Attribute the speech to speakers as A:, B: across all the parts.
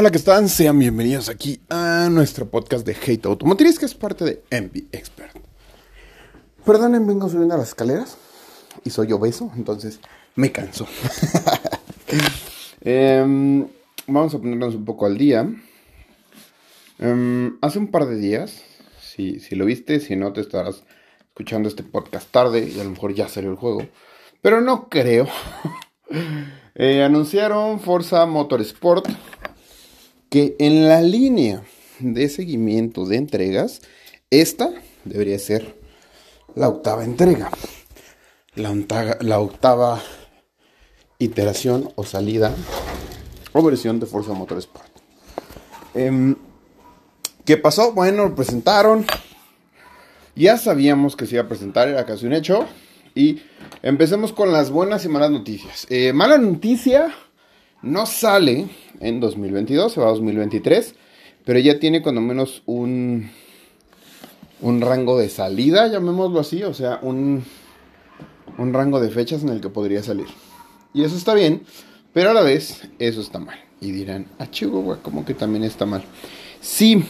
A: Hola, ¿qué están? Sean bienvenidos aquí a nuestro podcast de Hate Automotriz, que es parte de MB Expert. Perdonen, vengo subiendo las escaleras y soy obeso, entonces me canso. Em, vamos a ponernos un poco al día. Em, hace un par de días, si, si lo viste, si no te estarás escuchando este podcast tarde y a lo mejor ya salió el juego, pero no creo. Eh, anunciaron Forza Motorsport que en la línea de seguimiento de entregas, esta debería ser la octava entrega. La, octava iteración o salida o versión de Forza Motorsport. Eh, ¿Qué pasó? Bueno, lo presentaron. Ya sabíamos que se iba a presentar, era casi un hecho. Y empecemos con las buenas y malas noticias. Eh, mala noticia, no sale en 2022, se va a 2023, pero ya tiene cuando menos un, un rango de salida, llamémoslo así, o sea, un, un rango de fechas en el que podría salir. Y eso está bien, pero a la vez eso está mal. Y dirán, ah, Chihuahua, como que también está mal. Sí,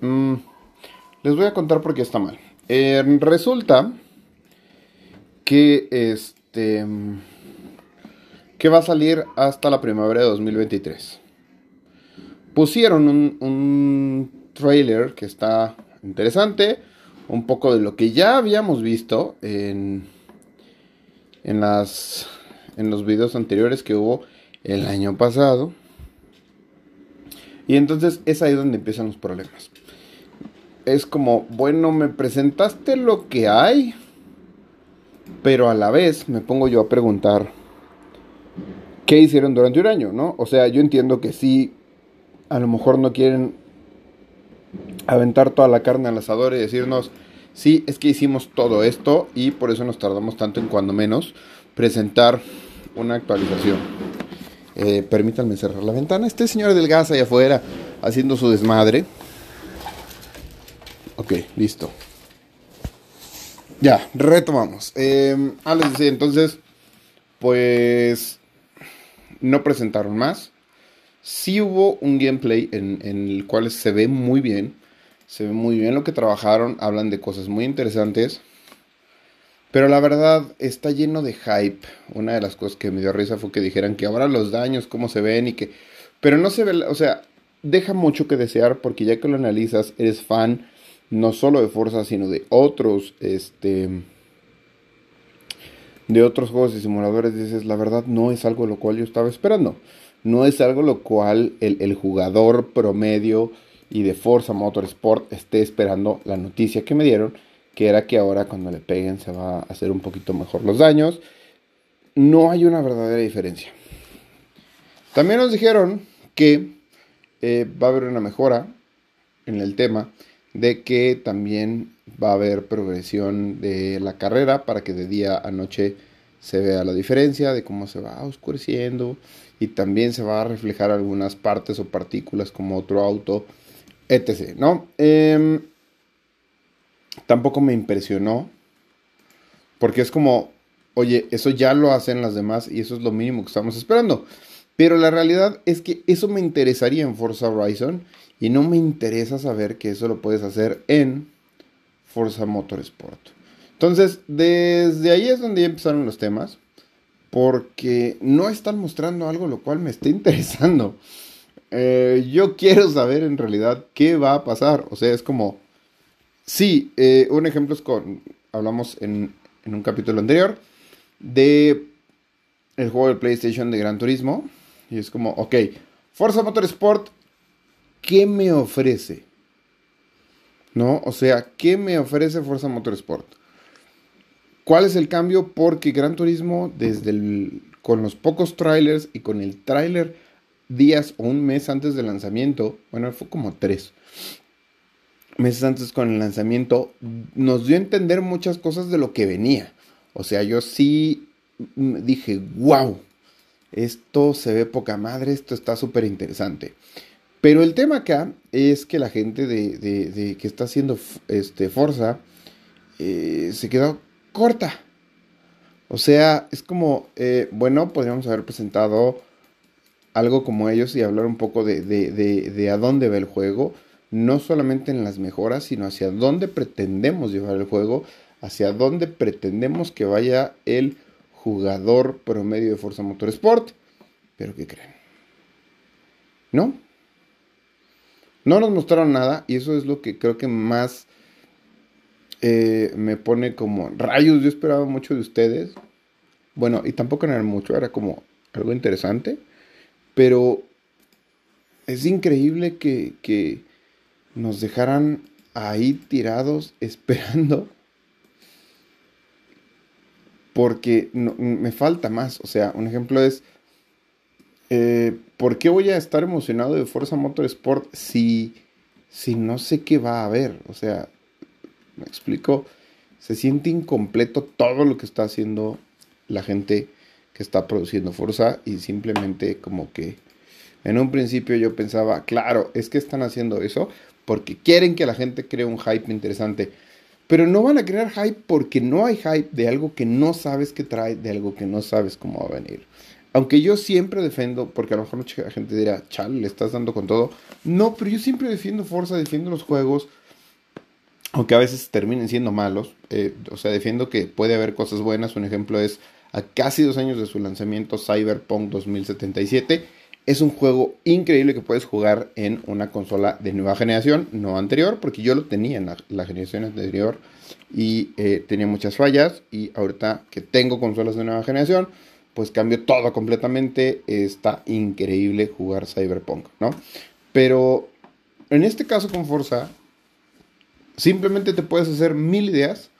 A: mmm, les voy a contar por qué está mal. Eh, resulta que este que va a salir hasta la primavera de 2023. Pusieron un, un trailer que está interesante, un poco de lo que ya habíamos visto en, en, las, en los videos anteriores que hubo el año pasado. Y entonces es ahí donde empiezan los problemas. Es como, bueno, me presentaste lo que hay, pero a la vez me pongo yo a preguntar, ¿qué hicieron durante un año? ¿no? O sea, yo entiendo que sí, a lo mejor no quieren aventar toda la carne al asador y decirnos, sí, es que hicimos todo esto y por eso nos tardamos tanto en cuando menos presentar una actualización. Eh, permítanme cerrar la ventana. Este señor del gas allá afuera haciendo su desmadre. Ok, listo. Ya, retomamos. Eh, ah, les decía, entonces, pues no presentaron más. Sí hubo un gameplay en, el cual se ve muy bien. Se ve muy bien lo que trabajaron. Hablan de cosas muy interesantes. Pero la verdad está lleno de hype. Una de las cosas que me dio risa fue que dijeran que ahora los daños, cómo se ven y que... Pero no se ve, o sea, deja mucho que desear porque ya que lo analizas, eres fan no solo de Forza, sino de otros, este, de otros juegos y simuladores, dices, la verdad no es algo lo cual yo estaba esperando. No es algo lo cual el, el jugador promedio y de Forza Motorsport esté esperando la noticia que me dieron, que era que ahora cuando le peguen se va a hacer un poquito mejor los daños. No hay una verdadera diferencia. También nos dijeron que eh, va a haber una mejora en el tema de que también va a haber progresión de la carrera para que de día a noche se vea la diferencia de cómo se va oscureciendo y también se va a reflejar algunas partes o partículas como otro auto, etc. ¿no? Eh, tampoco me impresionó porque es como, oye, eso ya lo hacen las demás y eso es lo mínimo que estamos esperando. Pero la realidad es que eso me interesaría en Forza Horizon y no me interesa saber que eso lo puedes hacer en Forza Motorsport. Entonces, desde ahí es donde ya empezaron los temas. Porque no están mostrando algo lo cual me está interesando. Eh, yo quiero saber en realidad qué va a pasar. O sea, es como... Sí, eh, un ejemplo es con... Hablamos en, un capítulo anterior de el juego de PlayStation de Gran Turismo. Y es como, ok, Forza Motorsport ¿qué me ofrece? ¿No? O sea, ¿qué me ofrece Forza Motorsport? ¿Cuál es el cambio? Porque Gran Turismo, desde el, con los pocos trailers y con el trailer días o un mes antes del lanzamiento, bueno, fue como tres meses antes con el lanzamiento, nos dio a entender muchas cosas de lo que venía. O sea, yo sí dije, wow, esto se ve poca madre, esto está súper interesante. Pero el tema acá es que la gente de, que está haciendo este, Forza eh, se quedó corta. O sea, es como, eh, bueno, podríamos haber presentado algo como ellos y hablar un poco de, de, a dónde va el juego, no solamente en las mejoras, sino hacia dónde pretendemos llevar el juego, hacia dónde pretendemos que vaya el jugador promedio de Forza Motorsport. Pero ¿qué creen? ¿No? No nos mostraron nada y eso es lo que creo que más eh, me pone como rayos. Yo esperaba mucho de ustedes. Bueno, y tampoco era mucho, era como algo interesante. Pero es increíble que, que nos dejaran ahí tirados esperando. Porque me falta más. O sea, un ejemplo es. Eh, ¿Por qué voy a estar emocionado de Forza Motorsport si, si no sé qué va a haber? O sea, me explico. Se siente incompleto todo lo que está haciendo la gente que está produciendo Forza y simplemente como que en un principio yo pensaba, claro, es que están haciendo eso porque quieren que la gente cree un hype interesante. Pero no van a crear hype porque no hay hype de algo que no sabes que trae, de algo que no sabes cómo va a venir. Aunque yo siempre defiendo, porque a lo mejor mucha gente dirá, chal, le estás dando con todo. No, pero yo siempre defiendo Forza, defiendo los juegos, aunque a veces terminen siendo malos. Eh, o sea, defiendo que puede haber cosas buenas. Un ejemplo es a casi dos años de su lanzamiento, Cyberpunk 2077. Es un juego increíble que puedes jugar en una consola de nueva generación, no anterior, porque yo lo tenía en la, generación anterior y eh, tenía muchas fallas. Y ahorita que tengo consolas de nueva generación, pues cambió todo completamente. Está increíble jugar Cyberpunk, ¿no? Pero en este caso con Forza, simplemente te puedes hacer mil ideas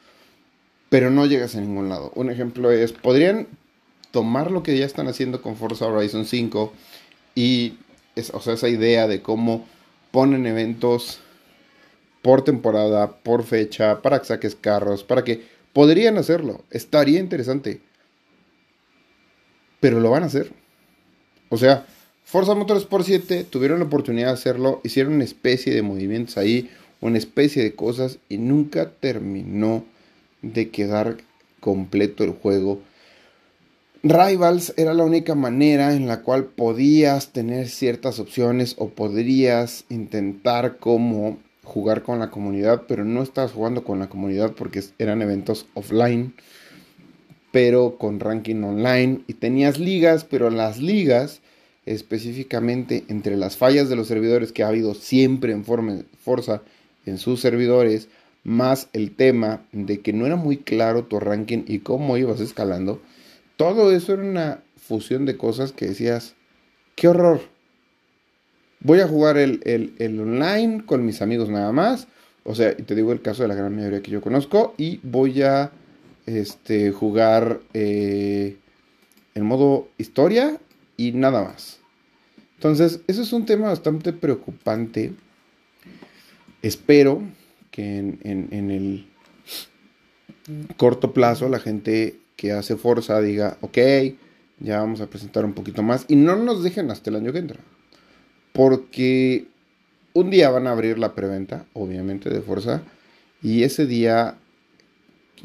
A: pero no llegas a ningún lado. Un ejemplo es, podrían tomar lo que ya están haciendo con Forza Horizon 5 y, o sea, esa idea de cómo ponen eventos por temporada, por fecha, para que saques carros, para que podrían hacerlo, estaría interesante, pero lo van a hacer. O sea, Forza Motorsport 7 tuvieron la oportunidad de hacerlo, hicieron una especie de movimientos ahí, una especie de cosas y nunca terminó de quedar completo el juego. Rivals era la única manera en la cual podías tener ciertas opciones o podrías intentar como jugar con la comunidad, pero no estabas jugando con la comunidad porque eran eventos offline, pero con ranking online y tenías ligas, pero las ligas específicamente entre las fallas de los servidores que ha habido siempre en Forza en sus servidores, más el tema de que no era muy claro tu ranking y cómo ibas escalando, todo eso era una fusión de cosas que decías, qué horror. Voy a jugar el, online con mis amigos nada más. O sea, y te digo el caso de la gran mayoría que yo conozco. Y voy a este, jugar eh, en modo historia y nada más. Entonces, eso es un tema bastante preocupante. Espero que en, el corto plazo la gente que hace fuerza diga, ok, ya vamos a presentar un poquito más y no nos dejen hasta el año que entra. Porque un día van a abrir la preventa, obviamente, de fuerza, y ese día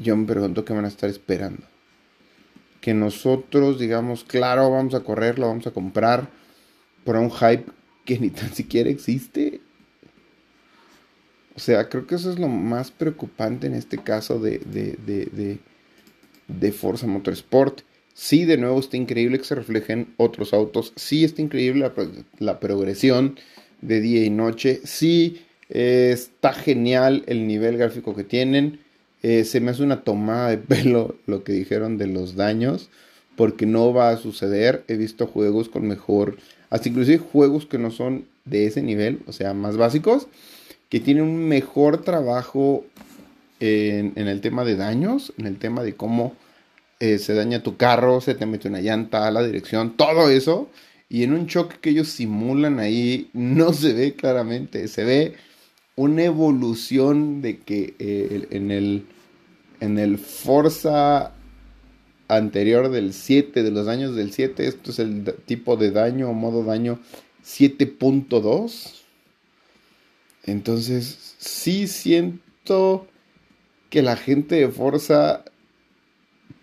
A: yo me pregunto qué van a estar esperando. Que nosotros digamos, claro, vamos a correr, lo vamos a comprar por un hype que ni tan siquiera existe. O sea, creo que eso es lo más preocupante en este caso de, de, de, de, Forza Motorsport. Sí, de nuevo está increíble que se reflejen otros autos. Sí, está increíble la, progresión de día y noche. Sí, está genial el nivel gráfico que tienen. Eh, se me hace una tomada de pelo lo que dijeron de los daños. Porque no va a suceder. He visto juegos con mejor. Hasta inclusive juegos que no son de ese nivel. O sea, más básicos que tiene un mejor trabajo en, el tema de daños, en el tema de cómo eh, se daña tu carro, se te mete una llanta, la dirección, todo eso. Y en un choque que ellos simulan ahí, no se ve claramente, se ve una evolución de que eh, en, el, en el Forza anterior del 7, de los daños del 7, esto es el tipo de daño o modo daño 7.2 entonces, sí siento que la gente de Forza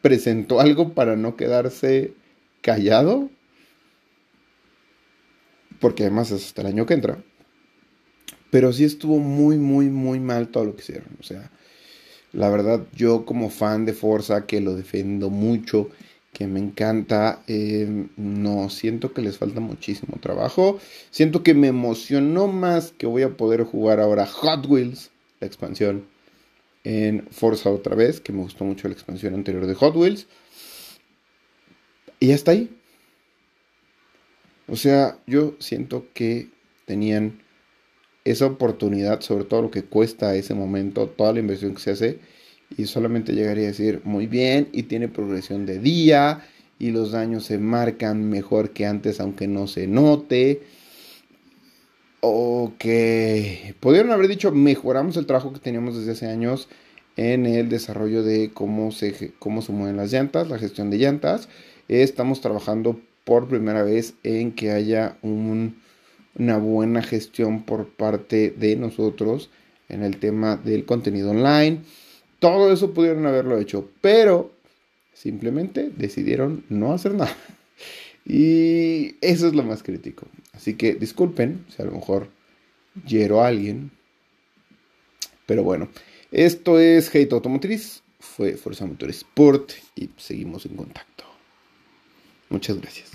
A: presentó algo para no quedarse callado. porque además es hasta el año que entra. Pero sí estuvo muy, muy, muy mal todo lo que hicieron. O sea, la verdad, yo como fan de Forza, que lo defiendo mucho, que me encanta, eh, no, siento que les falta muchísimo trabajo. Siento que me emocionó más que voy a poder jugar ahora Hot Wheels, la expansión, en Forza otra vez, que me gustó mucho la expansión anterior de Hot Wheels. Y hasta ahí. O sea, yo siento que tenían esa oportunidad, sobre todo lo que cuesta ese momento, toda la inversión que se hace, y solamente llegaría a decir, muy bien, y tiene progresión de día, y los daños se marcan mejor que antes, aunque no se note. O que pudieron haber dicho, mejoramos el trabajo que teníamos desde hace años en el desarrollo de cómo se, cómo se mueven las llantas, la gestión de llantas. Estamos trabajando por primera vez en que haya una buena gestión por parte de nosotros en el tema del contenido online. Todo eso pudieron haberlo hecho, pero simplemente decidieron no hacer nada. Y eso es lo más crítico. Así que disculpen si a lo mejor hiero a alguien. Pero bueno, esto es Hate Automotriz. Fue Fuerza Motor Sport y seguimos en contacto. Muchas gracias.